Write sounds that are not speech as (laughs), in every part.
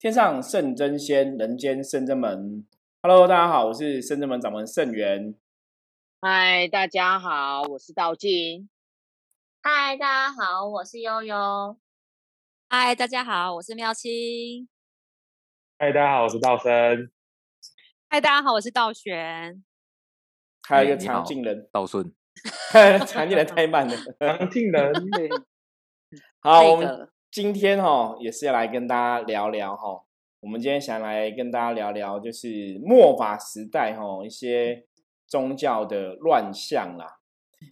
天上圣真仙，人间圣真门。Hello，大家好，我是圣真门掌门圣元。嗨，大家好，我是道静。嗨，大家好，我是悠悠。嗨，大家好，我是妙清。嗨，大家好，我是道生。嗨，大家好，我是道玄。还有一个常静人，道顺。(laughs) 常静人太慢了，(laughs) 常静人。好，我们今天哈也是要来跟大家聊聊哈。我们今天想来跟大家聊聊，就是末法时代哈一些。宗教的乱象啦，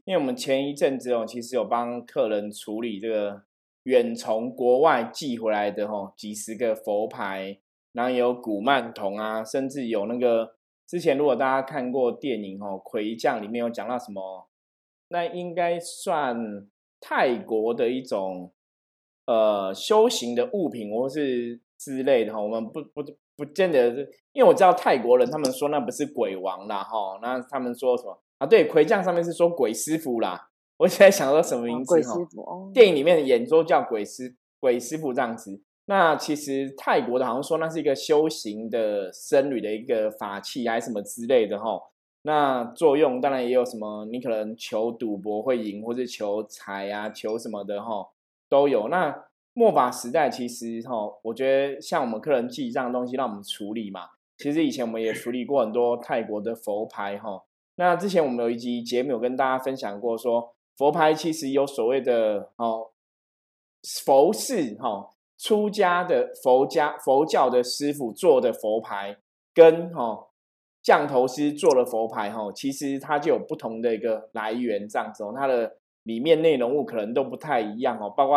因为我们前一阵子哦，其实有帮客人处理这个远从国外寄回来的吼几十个佛牌，然后有古曼童啊，甚至有那个之前如果大家看过电影哦，《魁将》里面有讲到什么，那应该算泰国的一种呃修行的物品或是之类的哈，我们不不。不见得是，因为我知道泰国人他们说那不是鬼王啦，哈，那他们说什么啊？对，魁将上面是说鬼师傅啦。我现在想说什么名字？鬼师傅。电影里面的演说叫鬼师鬼师傅这样子。那其实泰国的好像说那是一个修行的僧侣的一个法器还是什么之类的哈。那作用当然也有什么，你可能求赌博会赢，或是求财啊，求什么的哈，都有。那末法时代其实哈，我觉得像我们客人寄这样东西让我们处理嘛。其实以前我们也处理过很多泰国的佛牌哈。那之前我们有一集节目有跟大家分享过，说佛牌其实有所谓的哦，佛寺哈，出家的佛家佛教的师傅做的佛牌，跟哈降头师做的佛牌哈，其实它就有不同的一个来源这样子哦，它的里面内容物可能都不太一样哦，包括。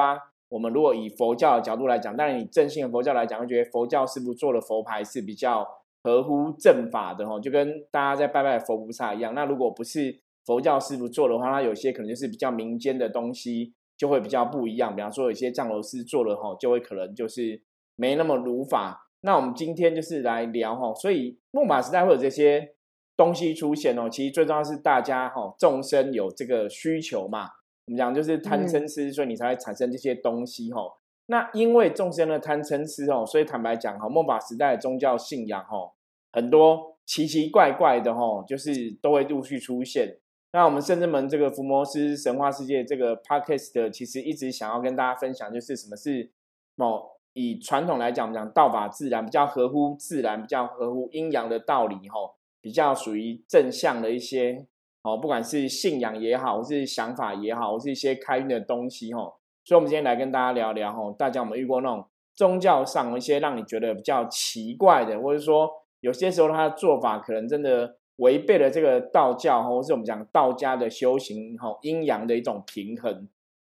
我们如果以佛教的角度来讲，当然以正信的佛教来讲，会觉得佛教师傅做的佛牌是比较合乎正法的哦，就跟大家在拜拜佛菩萨一样。那如果不是佛教师傅做的话，它有些可能就是比较民间的东西，就会比较不一样。比方说，有些降楼师做的哈，就会可能就是没那么如法。那我们今天就是来聊哈，所以木马时代会有这些东西出现哦，其实最重要是大家哈众生有这个需求嘛。我们讲就是贪嗔痴，所以你才会产生这些东西哈。那因为众生的贪嗔痴哦，所以坦白讲哈，末法时代的宗教信仰哈，很多奇奇怪怪的哈，就是都会陆续出现。那我们圣至门这个伏魔师神话世界这个 podcast 其实一直想要跟大家分享，就是什么是某以传统来讲，我们讲道法自然，比较合乎自然，比较合乎阴阳的道理哈，比较属于正向的一些。哦，不管是信仰也好，或是想法也好，或是一些开运的东西，哈，所以，我们今天来跟大家聊聊，哈，大家有没有遇过那种宗教上一些让你觉得比较奇怪的，或者说有些时候他的做法可能真的违背了这个道教，或是我们讲道家的修行，哈，阴阳的一种平衡。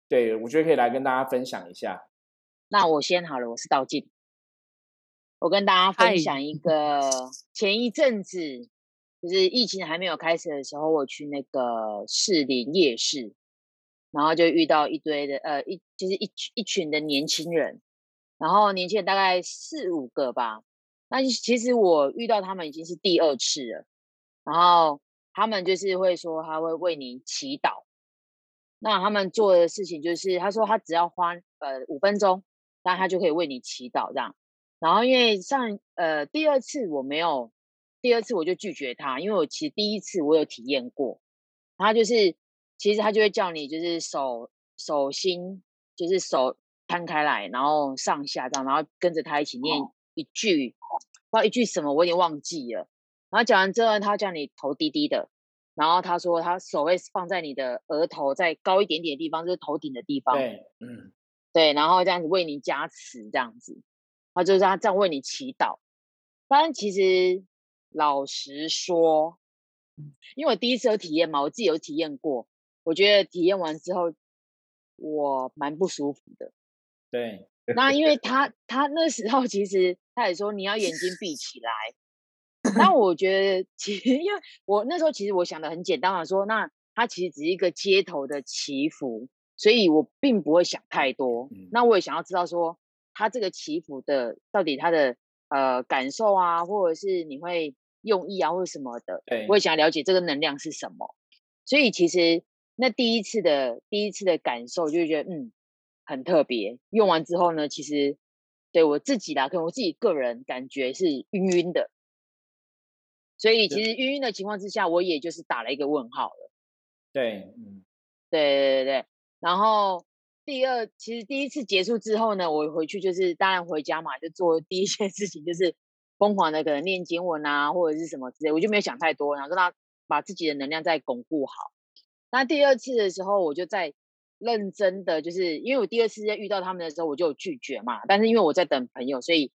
对我觉得可以来跟大家分享一下。那我先好了，我是道静，我跟大家分享一个前一阵子。就是疫情还没有开始的时候，我去那个士林夜市，然后就遇到一堆的呃一就是一一群的年轻人，然后年轻人大概四五个吧。那其实我遇到他们已经是第二次了，然后他们就是会说他会为你祈祷。那他们做的事情就是，他说他只要花呃五分钟，那他就可以为你祈祷这样。然后因为上呃第二次我没有。第二次我就拒绝他，因为我其实第一次我有体验过，他就是其实他就会叫你就是手手心就是手摊开来，然后上下这样，然后跟着他一起念一句，不知道一句什么，我有点忘记了。然后讲完之后，他叫你头低低的，然后他说他手会放在你的额头再高一点点的地方，就是头顶的地方。对，嗯，对，然后这样子为你加持，这样子，他就是他这样为你祈祷。当然，其实。老实说，因为我第一次有体验嘛，我自己有体验过，我觉得体验完之后，我蛮不舒服的。对，那因为 (laughs) 他他那时候其实他也说你要眼睛闭 (laughs) 起来，那我觉得其实因为我那时候其实我想的很简单啊，说那他其实只是一个街头的祈福，所以我并不会想太多。那我也想要知道说他这个祈福的到底他的。呃，感受啊，或者是你会用意啊，或者什么的，对我也想了解这个能量是什么。所以其实那第一次的第一次的感受，就觉得嗯很特别。用完之后呢，其实对我自己啦，可能我自己个人感觉是晕晕的，所以其实晕晕的情况之下，我也就是打了一个问号了。对，嗯，对对对对，然后第二，其实第一次结束之后呢，我回去就是当然回家嘛，就做第一件事情就是疯狂的可能念经文啊，或者是什么之类，我就没有想太多，然后让他把自己的能量再巩固好。那第二次的时候，我就在认真的，就是因为我第二次在遇到他们的时候，我就拒绝嘛，但是因为我在等朋友，所以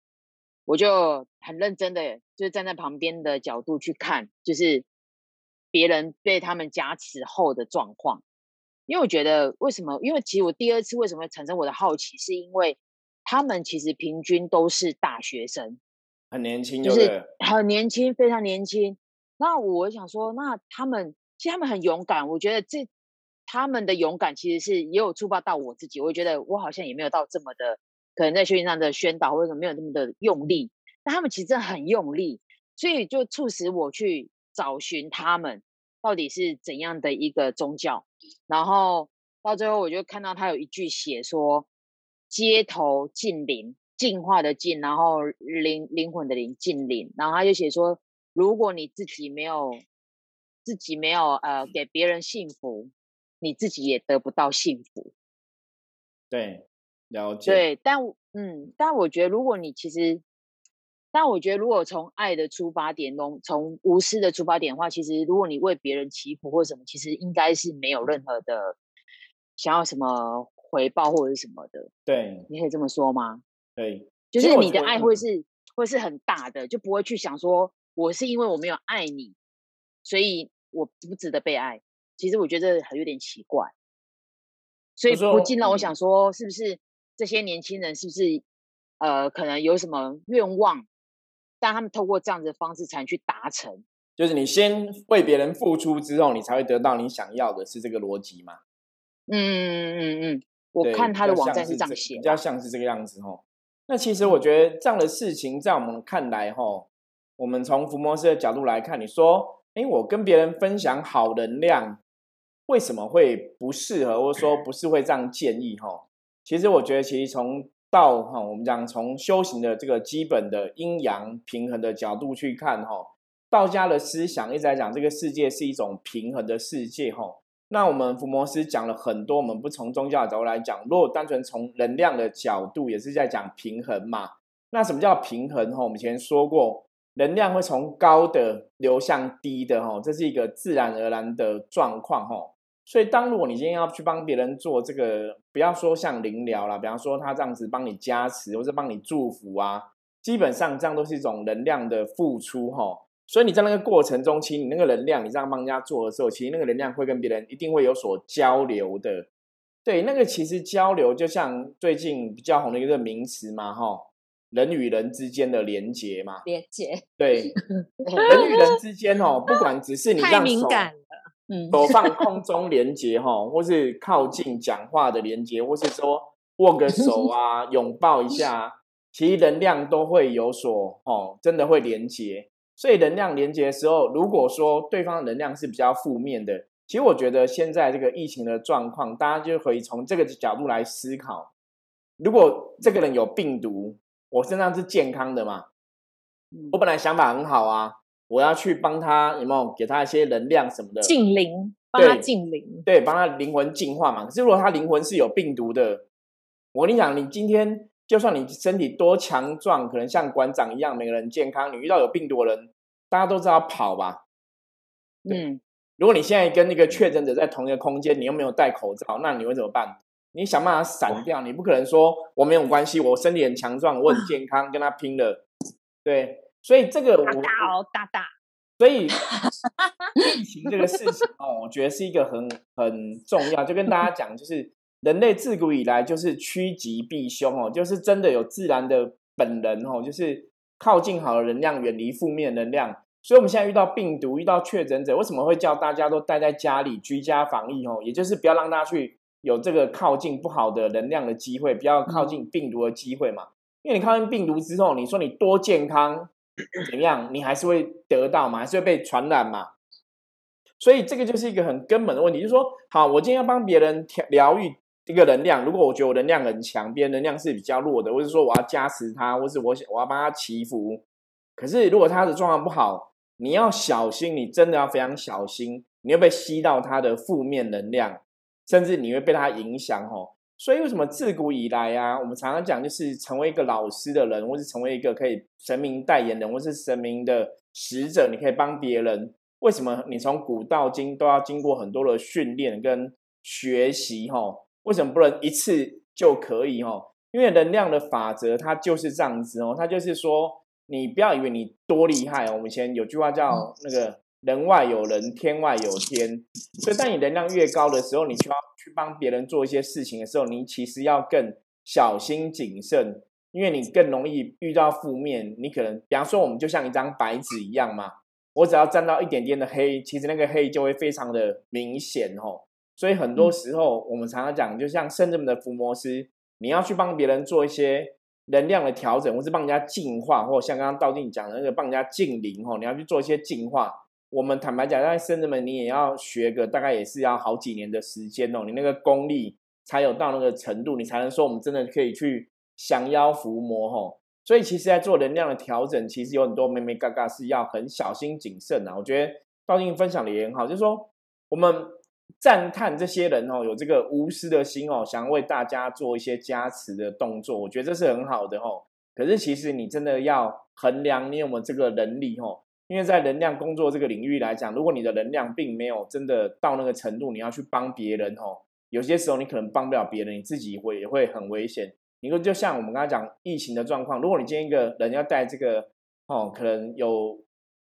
我就很认真的，就是站在旁边的角度去看，就是别人被他们加持后的状况。因为我觉得为什么？因为其实我第二次为什么会产生我的好奇，是因为他们其实平均都是大学生，很年轻，就是很年轻，非常年轻。那我想说，那他们其实他们很勇敢。我觉得这他们的勇敢其实是也有触发到我自己。我觉得我好像也没有到这么的，可能在学习上的宣导或者没有那么的用力。但他们其实很用力，所以就促使我去找寻他们到底是怎样的一个宗教。然后到最后，我就看到他有一句写说：“街头近灵，进化的进，然后灵灵魂的灵，近灵。”然后他就写说。如果你自己没有自己没有呃给别人幸福，你自己也得不到幸福。对，了解。对，但嗯，但我觉得如果你其实，但我觉得如果从爱的出发点，从从无私的出发点的话，其实如果你为别人祈福或什么，其实应该是没有任何的想要什么回报或者是什么的。对，你可以这么说吗？对，就是你的爱会是会是很大的，就不会去想说。我是因为我没有爱你，所以我不值得被爱。其实我觉得很有点奇怪，所以不禁让我想说，是不是这些年轻人是不是呃，可能有什么愿望，但他们透过这样子的方式才能去达成？就是你先为别人付出之后，你才会得到你想要的，是这个逻辑吗？嗯嗯嗯嗯，我看他的网站是这样写，比较像是这个样子哦。那其实我觉得这样的事情，在我们看来哈。我们从福摩斯的角度来看，你说，哎，我跟别人分享好能量，为什么会不适合，或者说不是会这样建议？哈，其实我觉得，其实从道哈，我们讲从修行的这个基本的阴阳平衡的角度去看，哈，道家的思想一直在讲这个世界是一种平衡的世界，哈。那我们福摩斯讲了很多，我们不从宗教的角度来讲，如果单纯从能量的角度，也是在讲平衡嘛。那什么叫平衡？哈，我们以前说过。能量会从高的流向低的，哈，这是一个自然而然的状况，哈。所以，当如果你今天要去帮别人做这个，不要说像灵疗啦，比方说他这样子帮你加持或者帮你祝福啊，基本上这样都是一种能量的付出，哈。所以你在那个过程中，其实你那个能量，你这样帮人家做的时候，其实那个能量会跟别人一定会有所交流的。对，那个其实交流就像最近比较红的一个名词嘛，哈。人与人之间的连接嘛，连接对，(laughs) 人与人之间哦，不管只是你太敏感了，嗯，手放空中连接哈，或是靠近讲话的连接，或是说握个手啊，拥抱一下，其实能量都会有所哦，真的会连接。所以能量连接的时候，如果说对方的能量是比较负面的，其实我觉得现在这个疫情的状况，大家就可以从这个角度来思考，如果这个人有病毒。我身上是健康的嘛？我本来想法很好啊，我要去帮他，有没有给他一些能量什么的？净灵，帮他净灵，对，帮他灵魂净化嘛。可是如果他灵魂是有病毒的，我跟你讲，你今天就算你身体多强壮，可能像馆长一样，每个人健康，你遇到有病毒的人，大家都知道跑吧？嗯，如果你现在跟那个确诊者在同一个空间，你又没有戴口罩，那你会怎么办？你想办法闪掉，你不可能说我没有关系，我身体很强壮，我很健康，跟他拼了。对，所以这个我大大大大，所以 (laughs) 疫情这个事情哦，我觉得是一个很很重要。就跟大家 (laughs) 讲，就是人类自古以来就是趋吉避凶哦，就是真的有自然的本能哦，就是靠近好的能量，远离负面能量。所以我们现在遇到病毒，遇到确诊者，为什么会叫大家都待在家里居家防疫哦？也就是不要让大家去。有这个靠近不好的能量的机会，不要靠近病毒的机会嘛？因为你靠近病毒之后，你说你多健康 (clears throat) 怎么样，你还是会得到嘛，还是会被传染嘛？所以这个就是一个很根本的问题，就是说，好，我今天要帮别人调疗愈一个能量，如果我觉得我能量很强，别人能量是比较弱的，或者说我要加持他，或是我我要帮他祈福。可是如果他的状况不好，你要小心，你真的要非常小心，你会被吸到他的负面能量，甚至你会被他影响哦。所以为什么自古以来啊，我们常常讲就是成为一个老师的人，或是成为一个可以神明代言人，或是神明的使者，你可以帮别人。为什么你从古到今都要经过很多的训练跟学习？哈。为什么不能一次就可以哦？因为能量的法则它就是这样子哦，它就是说，你不要以为你多厉害哦。我们以前有句话叫那个“人外有人，天外有天”，所以当你能量越高的时候，你需要去帮别人做一些事情的时候，你其实要更小心谨慎，因为你更容易遇到负面。你可能，比方说，我们就像一张白纸一样嘛，我只要沾到一点点的黑，其实那个黑就会非常的明显哦。所以很多时候，我们常常讲，就像圣人的伏魔师，你要去帮别人做一些能量的调整，或是帮人家净化，或者像刚刚道静讲的那个帮人家净灵哦，你要去做一些净化。我们坦白讲，在圣人们，你也要学个大概也是要好几年的时间哦，你那个功力才有到那个程度，你才能说我们真的可以去降妖伏魔吼。所以其实，在做能量的调整，其实有很多妹妹嘎嘎是要很小心谨慎的。我觉得道静分享的也很好，就是说我们。赞叹这些人哦，有这个无私的心哦，想为大家做一些加持的动作，我觉得这是很好的哦。可是其实你真的要衡量你有没有这个能力哦，因为在能量工作这个领域来讲，如果你的能量并没有真的到那个程度，你要去帮别人哦，有些时候你可能帮不了别人，你自己会也会很危险。你说就像我们刚才讲疫情的状况，如果你今天一个人要带这个哦，可能有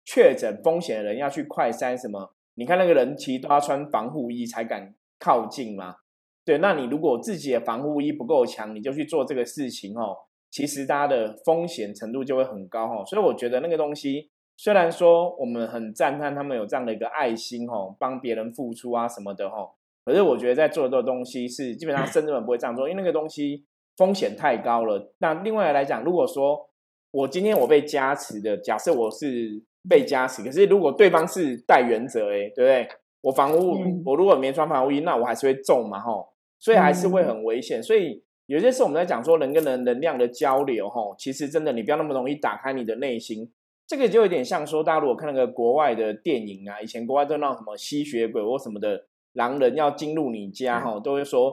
确诊风险的人要去快筛什么？你看那个人其实都要穿防护衣才敢靠近嘛？对，那你如果自己的防护衣不够强，你就去做这个事情哦，其实大家的风险程度就会很高哦。所以我觉得那个东西，虽然说我们很赞叹他们有这样的一个爱心哦，帮别人付出啊什么的哦，可是我觉得在做这个东西是基本上甚至们不会这样做，因为那个东西风险太高了。那另外来讲，如果说我今天我被加持的，假设我是。被加持，可是如果对方是带原则，哎，对不对？我防护，我如果没穿防护衣，那我还是会中嘛，吼，所以还是会很危险。所以有些事我们在讲说人跟人能量的交流，吼，其实真的你不要那么容易打开你的内心。这个就有点像说，大家如果看那个国外的电影啊，以前国外都那什么吸血鬼或什么的狼人要进入你家，哈，都会说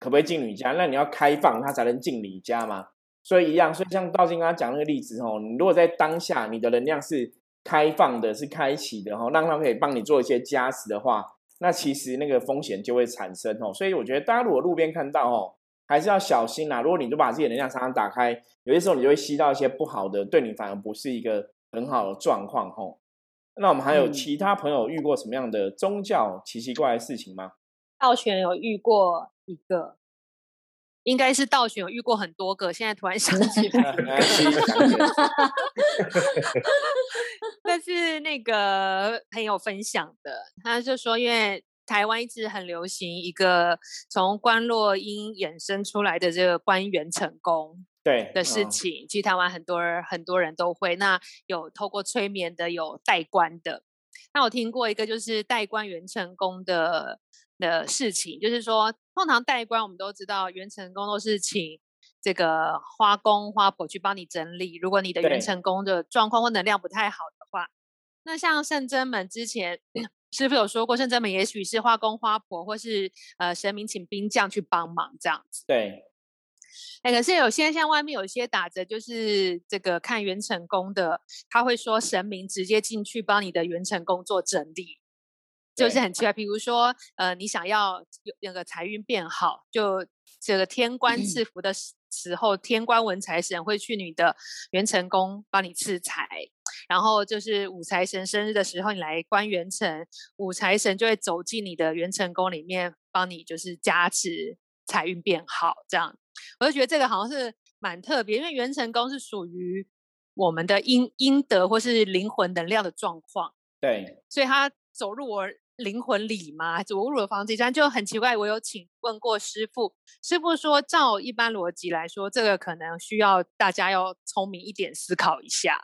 可不可以进你家？那你要开放他才能进你家嘛。所以一样，所以像道金刚刚讲那个例子，吼，你如果在当下你的能量是。开放的是开启的哈，让他可以帮你做一些加持的话，那其实那个风险就会产生哦。所以我觉得大家如果路边看到哦，还是要小心啦。如果你都把自己的能量常常打开，有些时候你就会吸到一些不好的，对你反而不是一个很好的状况吼。那我们还有其他朋友遇过什么样的宗教奇奇怪的事情吗？道玄有遇过一个。应该是道选有遇过很多个，现在突然想起来，(laughs) 那是那个朋友分享的。他就说，因为台湾一直很流行一个从关洛音衍生出来的这个关元成功对的事情，其实台湾很多人很多人都会。那有透过催眠的，有代官的。那我听过一个就是代官元成功的。的事情，就是说，通常代官我们都知道，元成功都是请这个花公花婆去帮你整理。如果你的元成功的状况或能量不太好的话，那像圣真门之前 (clears throat) 师傅有说过，圣真门也许是花公花婆或是呃神明请兵将去帮忙这样子。对。哎，可是有些像外面有一些打着就是这个看元成功的，他会说神明直接进去帮你的元成功做整理。就是很奇怪，比如说，呃，你想要有那个财运变好，就这个天官赐福的时候，天官文财神会去你的元成宫帮你赐财，然后就是五财神生日的时候，你来关元成，五财神就会走进你的元成宫里面，帮你就是加持财运变好。这样，我就觉得这个好像是蛮特别，因为元成功是属于我们的阴阴德或是灵魂能量的状况，对，所以他走入我。灵魂里嘛？走入了房子，这样就很奇怪。我有请问过师傅，师傅说，照一般逻辑来说，这个可能需要大家要聪明一点，思考一下。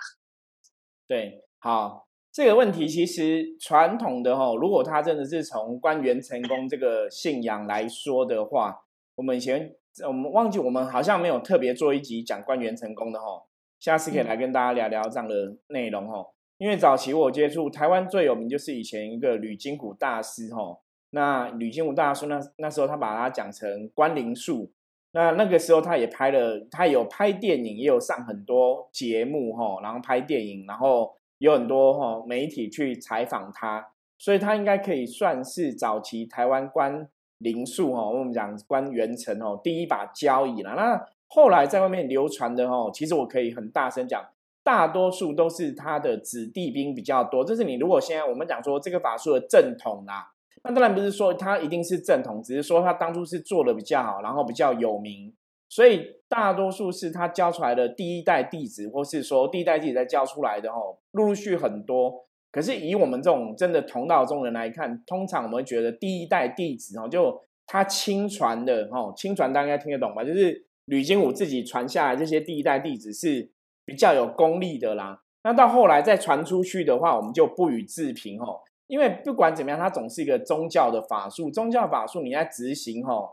对，好，这个问题其实传统的哈，如果他真的是从关元成功这个信仰来说的话，我我们以前我们忘记我们好像没有特别做一集讲关元成功的吼，下次可以来跟大家聊聊这样的内容吼。因为早期我接触台湾最有名就是以前一个吕金谷大师吼，那吕金谷大师那那时候他把它讲成关灵术，那那个时候他也拍了，他有拍电影，也有上很多节目吼，然后拍电影，然后有很多吼媒体去采访他，所以他应该可以算是早期台湾关灵术哈，我们讲关元成哦第一把交椅了。那后来在外面流传的哦，其实我可以很大声讲。大多数都是他的子弟兵比较多，这是你如果现在我们讲说这个法术的正统啦，那当然不是说他一定是正统，只是说他当初是做的比较好，然后比较有名，所以大多数是他教出来的第一代弟子，或是说第一代弟子在教出来的哦，陆陆续很多。可是以我们这种真的同道中人来看，通常我们会觉得第一代弟子哦，就他亲传的哦，亲传大家应该听得懂吧？就是吕金武自己传下来这些第一代弟子是。比较有功力的啦，那到后来再传出去的话，我们就不予置评哦。因为不管怎么样，它总是一个宗教的法术，宗教法术你在执行哦，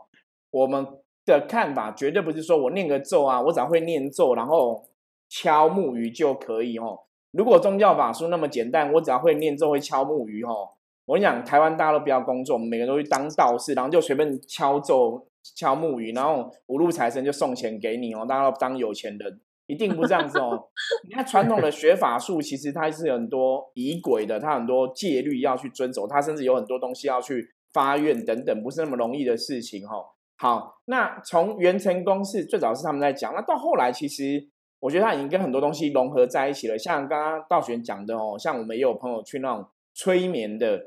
我们的看法绝对不是说我念个咒啊，我只要会念咒，然后敲木鱼就可以哦。如果宗教法术那么简单，我只要会念咒、会敲木鱼哦，我跟你讲，台湾大家都不要工作，我们每个人都去当道士，然后就随便敲咒、敲木鱼，然后五路财神就送钱给你哦，大家都当有钱人。一定不这样子哦！(laughs) 你看传统的学法术，其实它是很多仪轨的，它很多戒律要去遵守，它甚至有很多东西要去发愿等等，不是那么容易的事情哈。好，那从元成功是最早是他们在讲，那到后来其实我觉得他已经跟很多东西融合在一起了。像刚刚道玄讲的哦，像我们也有朋友去那种催眠的，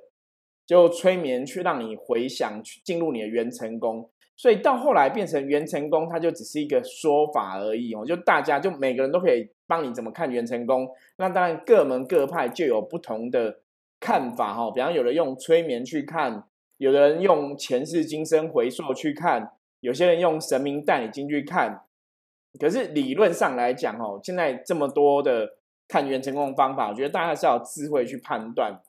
就催眠去让你回想去进入你的元成功。所以到后来变成元成功，它就只是一个说法而已哦。就大家就每个人都可以帮你怎么看元成功。那当然各门各派就有不同的看法哈。比方有人用催眠去看，有的人用前世今生回溯去看，有些人用神明带你进去看。可是理论上来讲哦，现在这么多的看元成功的方法，我觉得大家是要智慧去判断。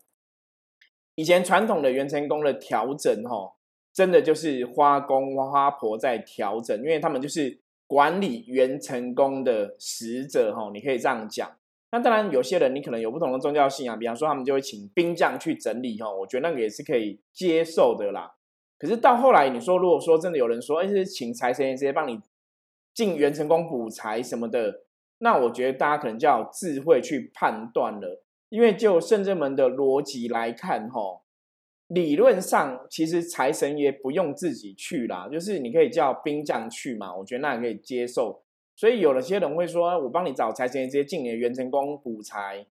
以前传统的元成功的调整哦。真的就是花公花婆在调整，因为他们就是管理元成功的使者哦，你可以这样讲。那当然，有些人你可能有不同的宗教信仰，比方说他们就会请兵将去整理哦，我觉得那个也是可以接受的啦。可是到后来，你说如果说真的有人说，哎，是请财神爷直接帮你进元成功补财什么的，那我觉得大家可能就要智慧去判断了，因为就圣正门的逻辑来看哈。理论上，其实财神爷不用自己去啦，就是你可以叫兵将去嘛。我觉得那也可以接受。所以有了些人会说，我帮你找财神爷，直接进你的元成功补财。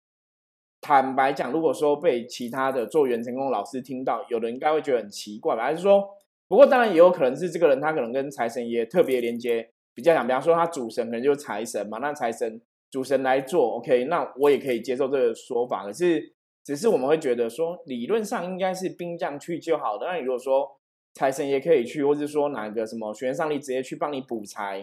坦白讲，如果说被其他的做元成功老师听到，有人应该会觉得很奇怪吧？还是说，不过当然也有可能是这个人他可能跟财神爷特别连接比较强，比方说他主神可能就是财神嘛，那财神主神来做，OK，那我也可以接受这个说法。可是。只是我们会觉得说，理论上应该是兵将去就好的。那你如果说财神也可以去，或者说哪个什么玄上帝直接去帮你补财，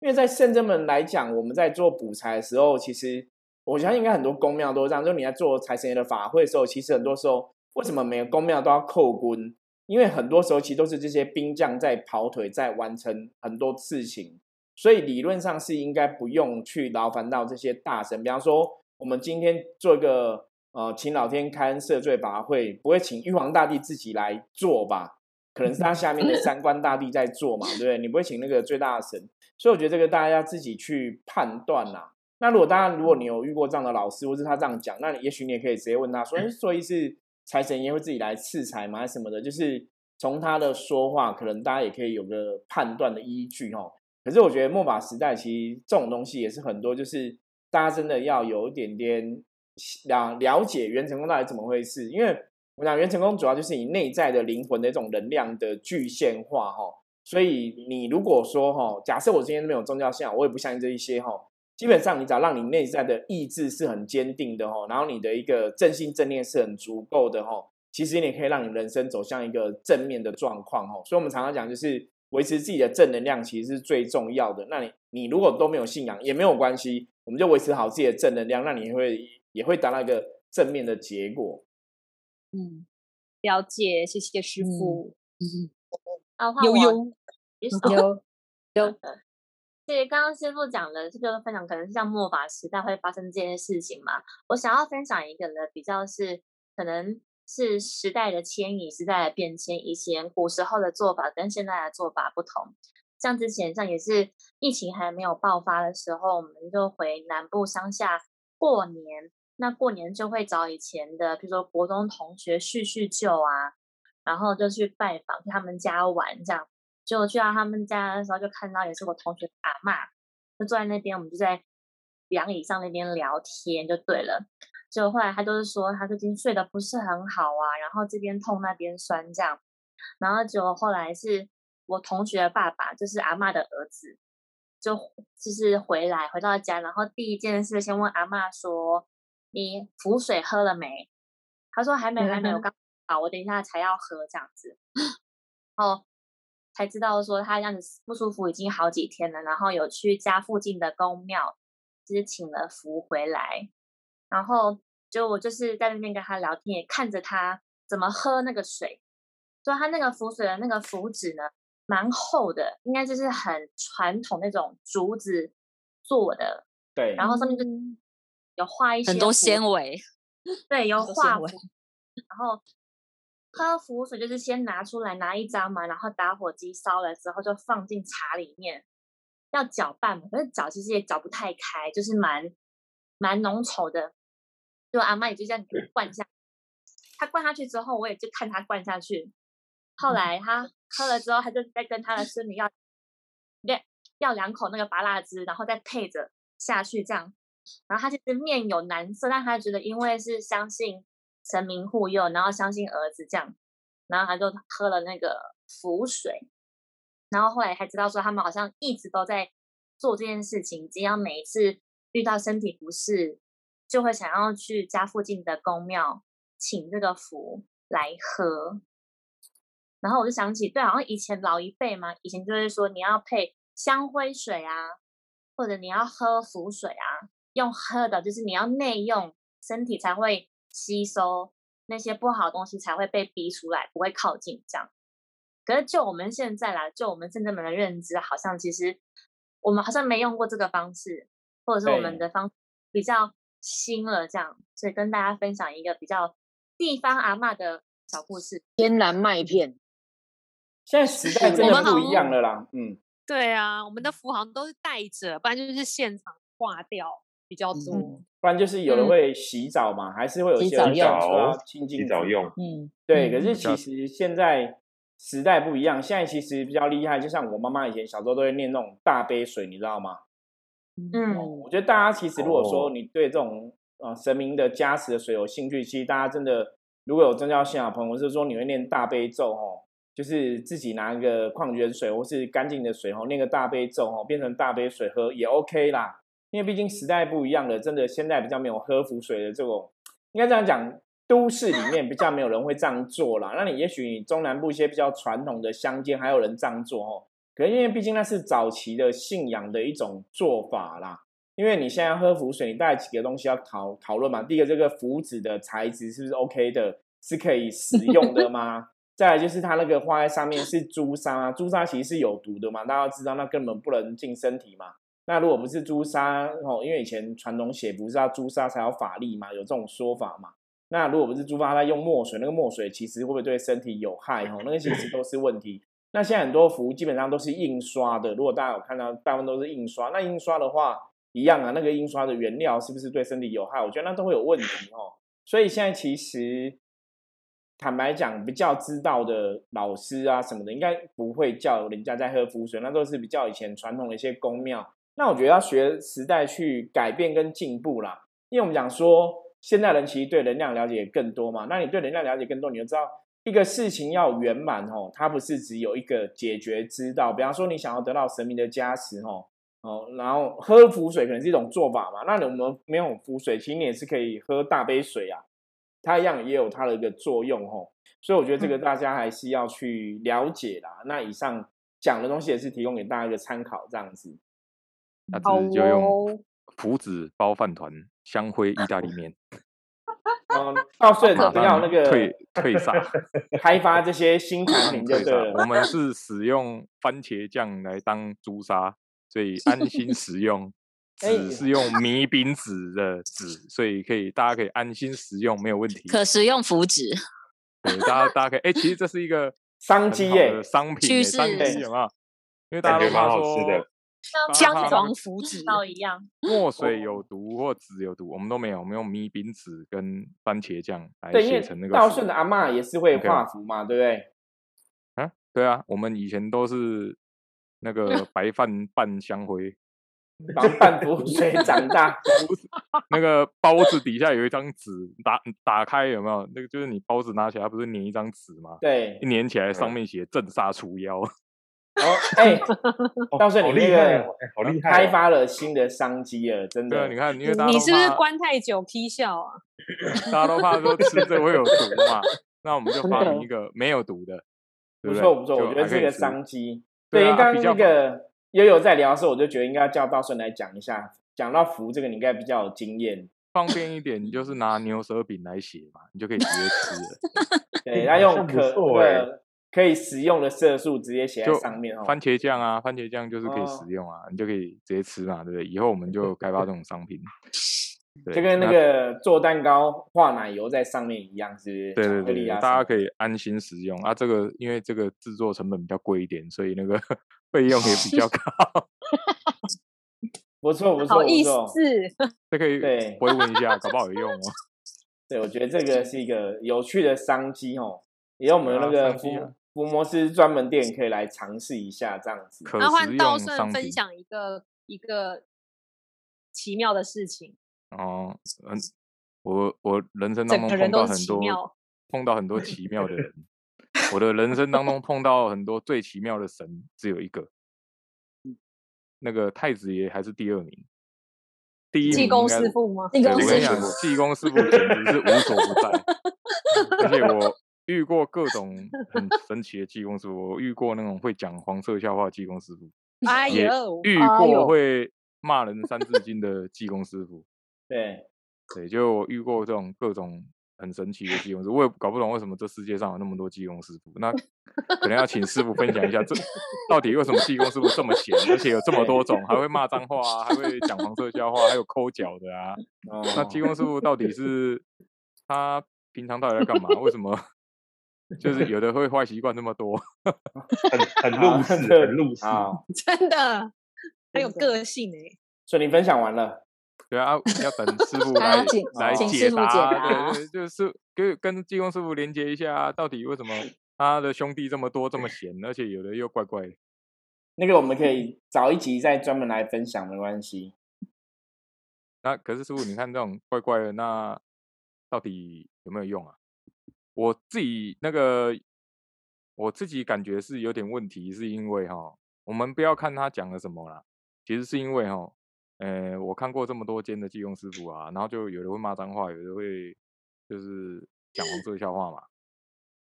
因为在圣真门来讲，我们在做补财的时候，其实我相信应该很多公庙都这样。就你在做财神爷的法会的时候，其实很多时候为什么每个公庙都要扣 quân？因为很多时候其实都是这些兵将在跑腿，在完成很多事情，所以理论上是应该不用去劳烦到这些大神。比方说，我们今天做一个。呃，请老天开恩赦罪法会，不会请玉皇大帝自己来做吧？可能是他下面的三官大帝在做嘛，对不对？你不会请那个最大的神，所以我觉得这个大家要自己去判断啦。那如果大家如果你有遇过这样的老师，或是他这样讲，那也许你也可以直接问他说：“，所以是财神爷会自己来赐财吗？什么的？”就是从他的说话，可能大家也可以有个判断的依据哦。可是我觉得末法时代其实这种东西也是很多，就是大家真的要有一点点。了了解元成功到底怎么回事？因为我讲元成功主要就是你内在的灵魂的一种能量的具现化哈，所以你如果说哈，假设我今天没有宗教信仰，我也不相信这一些哈，基本上你只要让你内在的意志是很坚定的哈，然后你的一个正心正念是很足够的哈，其实你可以让你人生走向一个正面的状况哈。所以我们常常讲就是维持自己的正能量其实是最重要的。那你你如果都没有信仰也没有关系，我们就维持好自己的正能量，那你会。也会达到一个正面的结果。嗯，了解，谢谢师傅。嗯，悠悠，有有，对，刚刚师傅讲的这个分享，可能是像末法时代会发生这件事情嘛。我想要分享一个呢，比较是可能是时代的迁移、时代的变迁，以前古时候的做法跟现在的做法不同。像之前像也是疫情还没有爆发的时候，我们就回南部乡下过年。那过年就会找以前的，比如说国中同学叙叙旧啊，然后就去拜访，去他们家玩，这样。就去到他们家的时候，就看到也是我同学阿妈，就坐在那边，我们就在凉椅上那边聊天，就对了。就后来他就是说，他最近睡得不是很好啊，然后这边痛那边酸这样。然后就后来是我同学的爸爸，就是阿妈的儿子，就就是回来回到家，然后第一件事先问阿妈说。你符水喝了没？他说还没，还没有。(laughs) 刚好我等一下才要喝这样子，哦，才知道说他这样子不舒服已经好几天了。然后有去家附近的公庙，就是请了符回来。然后就我就是在那边跟他聊天，也看着他怎么喝那个水。说他那个浮水的那个浮纸呢，蛮厚的，应该就是很传统那种竹子做的。对，然后上面就。有画一些 (laughs) 很多纤维，对，有画符，然后喝浮水就是先拿出来拿一张嘛，然后打火机烧了之后就放进茶里面，要搅拌嘛，可是搅其实也搅不太开，就是蛮蛮浓稠的，就阿妈也就这样灌下，他灌下去之后，我也就看他灌下去，后来他喝了之后，他就在跟他的孙女要两要两口那个拔辣汁，然后再配着下去这样。然后他其实面有难色，但他觉得因为是相信神明护佑，然后相信儿子这样，然后他就喝了那个符水。然后后来才知道说，他们好像一直都在做这件事情，只要每一次遇到身体不适，就会想要去家附近的公庙请这个符来喝。然后我就想起，对，好像以前老一辈嘛，以前就是说你要配香灰水啊，或者你要喝符水啊。用喝的，就是你要内用，身体才会吸收那些不好的东西，才会被逼出来，不会靠近这样。可是就我们现在来，就我们正正们的认知，好像其实我们好像没用过这个方式，或者是我们的方比较新了这样。所以跟大家分享一个比较地方阿嬷的小故事：天然麦片。现在时代真的不一样了啦。嗯，对啊，我们的符好像都是带着，不然就是现场化掉。比较多，不然就是有人会洗澡嘛，还是会有些人说清净澡用。嗯，对。可是其实现在时代不一样，现在其实比较厉害。就像我妈妈以前小时候都会念那种大杯水，你知道吗？嗯，我觉得大家其实如果说你对这种呃神明的加持的水有兴趣，其实大家真的如果有宗教信仰朋友，是说你会念大悲咒哦，就是自己拿一个矿泉水或是干净的水哦，念个大悲咒哦，变成大杯水喝也 OK 啦。因为毕竟时代不一样了，真的现在比较没有喝符水的这种，应该这样讲，都市里面比较没有人会这样做啦。那你也许你中南部一些比较传统的乡间还有人这样做哦，因为毕竟那是早期的信仰的一种做法啦。因为你现在喝符水，你带几个东西要讨讨论嘛？第一个，这个符纸的材质是不是 OK 的，是可以使用的吗？(laughs) 再来就是它那个画在上面是朱砂，朱砂其实是有毒的嘛，大家知道那根本不能进身体嘛。那如果不是朱砂哦，因为以前传统写不是要朱砂才有法力嘛，有这种说法嘛。那如果不是朱砂，它用墨水，那个墨水其实会不会对身体有害？哦，那个其实都是问题。那现在很多符基本上都是印刷的，如果大家有看到，大部分都是印刷。那印刷的话一样啊，那个印刷的原料是不是对身体有害？我觉得那都会有问题哦。所以现在其实坦白讲，比较知道的老师啊什么的，应该不会叫人家在喝符水，那都是比较以前传统的一些宫庙。那我觉得要学时代去改变跟进步啦，因为我们讲说现代人其实对能量了解更多嘛。那你对能量了解更多，你就知道一个事情要圆满哦，它不是只有一个解决之道。比方说你想要得到神明的加持哦，哦，然后喝符水可能是一种做法嘛。那我们没有符水，其实你也是可以喝大杯水啊，它一样也有它的一个作用哦。所以我觉得这个大家还是要去了解啦。那以上讲的东西也是提供给大家一个参考，这样子。那只是就用福子包饭团，香灰意大利面。嗯，(laughs) 到顺 (laughs) 马不要那个退退 (laughs) 撒，开发这些新产品就。对了。我们是使用番茄酱来当朱砂，所以安心 (laughs) 食用。哎纸是用米饼纸的纸，所以可以大家可以安心食用，没有问题。可食用福纸，(laughs) 对，大家大家可以，哎、其实这是一个商机耶商品商势机有没有？因为大家都感觉蛮怕说像姜黄福祉，道一样，(laughs) 墨水有毒或纸有毒，我们都没有，我们用米饼纸跟番茄酱来写成那个符道顺的阿嬷也是会画符嘛，对不对？啊，对啊，我们以前都是那个白饭拌香灰，(laughs) 然后半浮水长大，那个包子底下有一张纸，打打开有没有？那个就是你包子拿起来，它不是粘一张纸吗？对一，粘起来上面写“镇煞除妖然后哎，哦 (laughs) 到时候好你那个厉害好厉害哦！开发了新的商机了，真”。的你。看，因为大家你是不是怕关太久批笑啊？(laughs) 大家都怕说吃这会有毒嘛，那我们就发明一个没有毒的，对对不错不错，我觉得是个还可以吃商机。对啊因为刚刚那个悠悠在聊的时候，我就觉得应该叫道顺来讲一下。讲到符这个，你应该比较有经验。方便一点，你就是拿牛舌饼来写嘛，你就可以直接吃了。(laughs) 对，他用可错欸那个可以食用的色素直接写在上面哦。番茄酱啊，番茄酱就是可以哦食用啊，你就可以直接吃嘛，对不对？以后我们就开发这种商品，(laughs) 就跟那个做蛋糕画奶油在上面一样，是不是？对对对对，巧克力啊大家可以安心食用啊。这个因为这个制作成本比较贵一点，所以那个 (laughs) 费用也比较高。(laughs) 不错不错不好意思错。，这可以对回问一下，搞不好有用哦。对，我觉得这个是一个有趣的商机哦。也有我们那个福摩斯专门店可以来尝试一下，这样子。可那换道顺分享一个一个奇妙的事情，哦，嗯，我我人生当中碰到很多碰到很多奇妙的人，我的人生当中碰到很多最奇妙的神只有一个，(laughs) 那个太子爷还是第二名，第一济公师傅吗？济对，公师我跟你讲傅，(laughs) 济公师傅简直是无所不在，(laughs) 而且我遇过各种很神奇的技工师傅，我遇过那种会讲黄色笑话的技工师傅，哎也呦，遇哎呦过会骂人三字经的技工师傅，(laughs) 对，对，就我遇过这种各种很神奇的技工师傅，我也搞不懂为什么这世界上有那么多技工师傅，那可能要请师傅分享一下，这到底为什么技工师傅这么闲，而且有这么多种，还会骂脏话啊，还会讲黄色笑话，还有抠脚的啊。哦，那技工师傅到底是他平常到底在干嘛？为什么就是有的会坏习惯那么多？(laughs) 很很好入世，这很入世。好，(laughs) 真的很有个性哎、所以你分享完了，对啊，要等师傅来请来师傅解答，答对对，就是跟跟济公师傅连接一下啊，到底为什么 (laughs) 他的兄弟这么多这么闲，而且有的又怪怪的。那个我们可以找一集再专门来分享，没关系。那可是师傅，你看这种怪怪的，那到底有没有用啊？我自己那个我自己感觉是有点问题，是因为哈，我们不要看他讲了什么啦，其实是因为哈，呃，我看过这么多间的技工师傅啊，然后就有的会骂脏话，有的会就是讲黄色笑话嘛，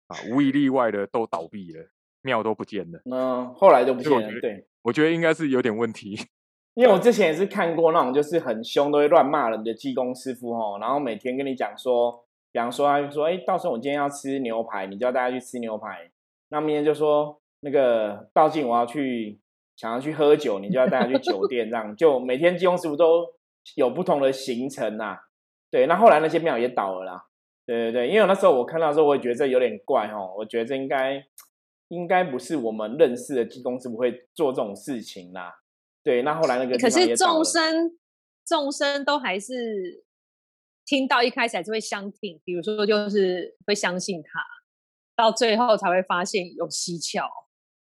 啊，无一例外的都倒闭了，庙都不见了。嗯后来就不见了，对。我觉得应该是有点问题。(laughs) 因为我之前也是看过那种就是很凶，都会乱骂人的技工师傅哦，然后每天跟你讲说，比方说他就说，哎，到时候我今天要吃牛排，你就要带他去吃牛排。那明天就说那个道静我要去想要去喝酒，你就要带他去酒 (laughs) 店，这样就每天技工师傅都有不同的行程啊、对，那后来那些庙也倒了啦。对对对，因为那时候我看到的时候，我也觉得这有点怪哦，我觉得这应该应该不是我们认识的技工师傅会做这种事情啦。对，那后来那个可是众生众生都还是听到一开始还是会相信，比如说就是会相信他，到最后才会发现有蹊跷。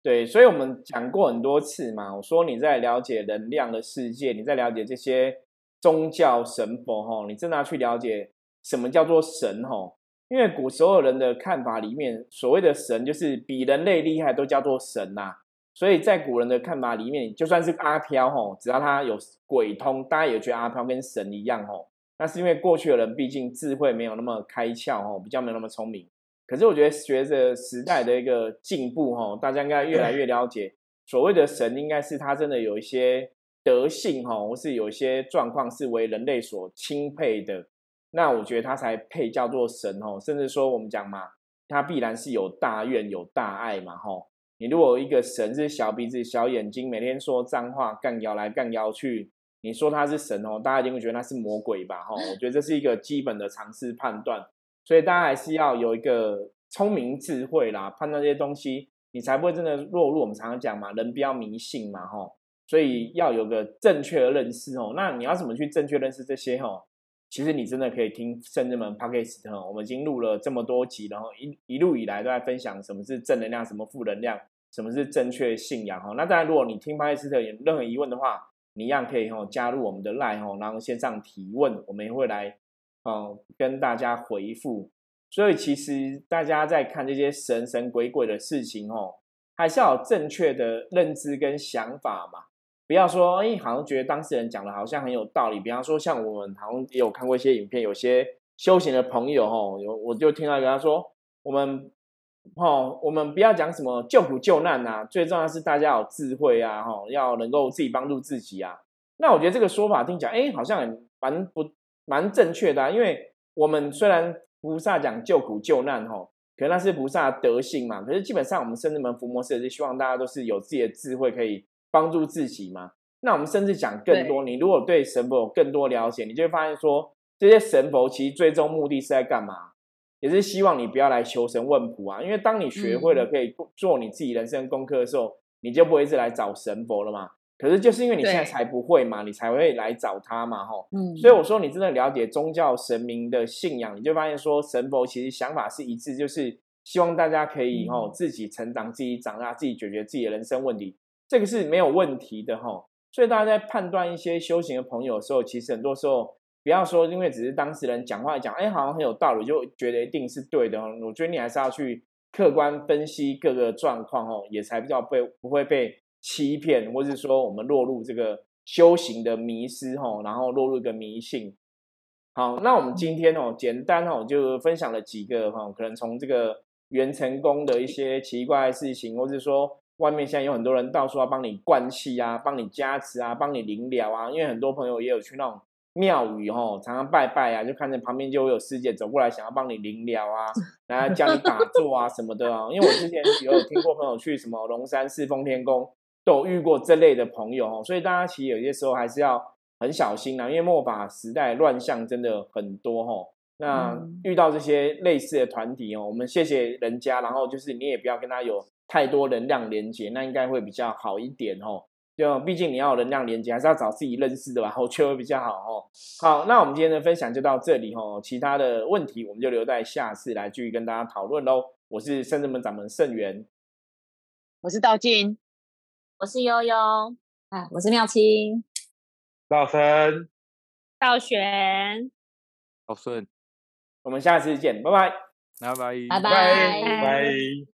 对，所以我们讲过很多次嘛。我说你在了解能量的世界，你在了解这些宗教神佛吼，你真的要去了解什么叫做神吼。因为古时候人的看法里面，所谓的神就是比人类厉害都叫做神呐、所以在古人的看法里面，就算是阿飘吼，只要他有鬼通，大家也觉得阿飘跟神一样吼。那是因为过去的人毕竟智慧没有那么开窍吼，比较没有那么聪明。可是我觉得随着时代的一个进步吼，大家应该越来越了解，所谓的神应该是他真的有一些德性吼，或是有一些状况是为人类所钦佩的。那我觉得他才配叫做神哦。甚至说我们讲嘛，他必然是有大愿有大爱嘛吼。你如果一个神是小鼻子小眼睛，每天说脏话，干摇来干摇去，你说他是神哦，大家一定会觉得他是魔鬼吧？哈，我觉得这是一个基本的常识判断，所以大家还是要有一个聪明智慧啦，判断这些东西，你才不会真的落入我们常常讲嘛，人不要迷信嘛，哈，所以要有个正确的认识哦。那你要怎么去正确认识这些？哈，其实你真的可以听圣人们 podcast 哈，我们已经录了这么多集，然后一一路以来都在分享什么是正能量，什么负能量。什么是正确信仰？哈，那当然，如果你听巴耶斯特有任何疑问的话，你一样可以哈加入我们的 line，然后线上提问，我们也会来嗯跟大家回复。所以其实大家在看这些神神鬼鬼的事情哦，还是要有正确的认知跟想法嘛，不要说哎，好像觉得当事人讲的好像很有道理。比方说，像我们好像也有看过一些影片，有些修行的朋友哈，有我就听到跟他说，我们。哦，我们不要讲什么救苦救难呐，最重要是大家有智慧啊，哈，要能够自己帮助自己啊。那我觉得这个说法听起来，哎，好像蛮不蛮正确的啊。因为我们虽然菩萨讲救苦救难，哈，可能那是菩萨德性嘛。可是基本上我们甚至门伏魔师是希望大家都是有自己的智慧，可以帮助自己嘛。那我们甚至讲更多，你如果对神佛有更多了解，你就会发现说，这些神佛其实最终目的是在干嘛？也是希望你不要来求神问卜啊，因为当你学会了可以做你自己人生功课的时候，你就不会一直来找神佛了嘛。可是就是因为你现在才不会嘛，你才会来找他嘛，吼。嗯。所以我说你真的了解宗教神明的信仰，你就发现说神佛其实想法是一致，就是希望大家可以吼自己成长、自己长大、自己解决自己的人生问题，这个是没有问题的吼。所以大家在判断一些修行的朋友的时候，其实很多时候。不要说，因为只是当事人讲话讲，哎，好像很有道理，就觉得一定是对的。我觉得你还是要去客观分析各个状况哦，也才比较被不会被欺骗，或是说我们落入这个修行的迷失哦，然后落入一个迷信。好，那我们今天哦，简单哦，就分享了几个哈，可能从这个元成功的一些奇怪的事情，或是说外面现在有很多人到处要帮你灌气啊，帮你加持啊，帮你灵疗啊，因为很多朋友也有去那种。庙宇吼，常常拜拜啊，(laughs) 就看见旁边就会有师姐走过来，想要帮你灵疗啊，然后教你打坐啊什么的啊。因为我之前有听过朋友去什么龙山寺、奉天宫，都有遇过这类的朋友哦。所以大家其实有些时候还是要很小心啊，因为末法时代乱象真的很多吼。那遇到这些类似的团体哦，我们谢谢人家，然后就是你也不要跟他有太多能量连接，那应该会比较好一点哦。就毕竟你要有能量连接，还是要找自己认识的吧，(laughs) 我觉得会比较好哦。好，那我们今天的分享就到这里哦，其他的问题我们就留在下次来继续跟大家讨论喽。我是圣智门掌门圣元，我是道静，我是悠悠，啊，我是妙清，道生，道玄，道顺，我们下次见，拜。拜，拜。拜，拜。拜拜。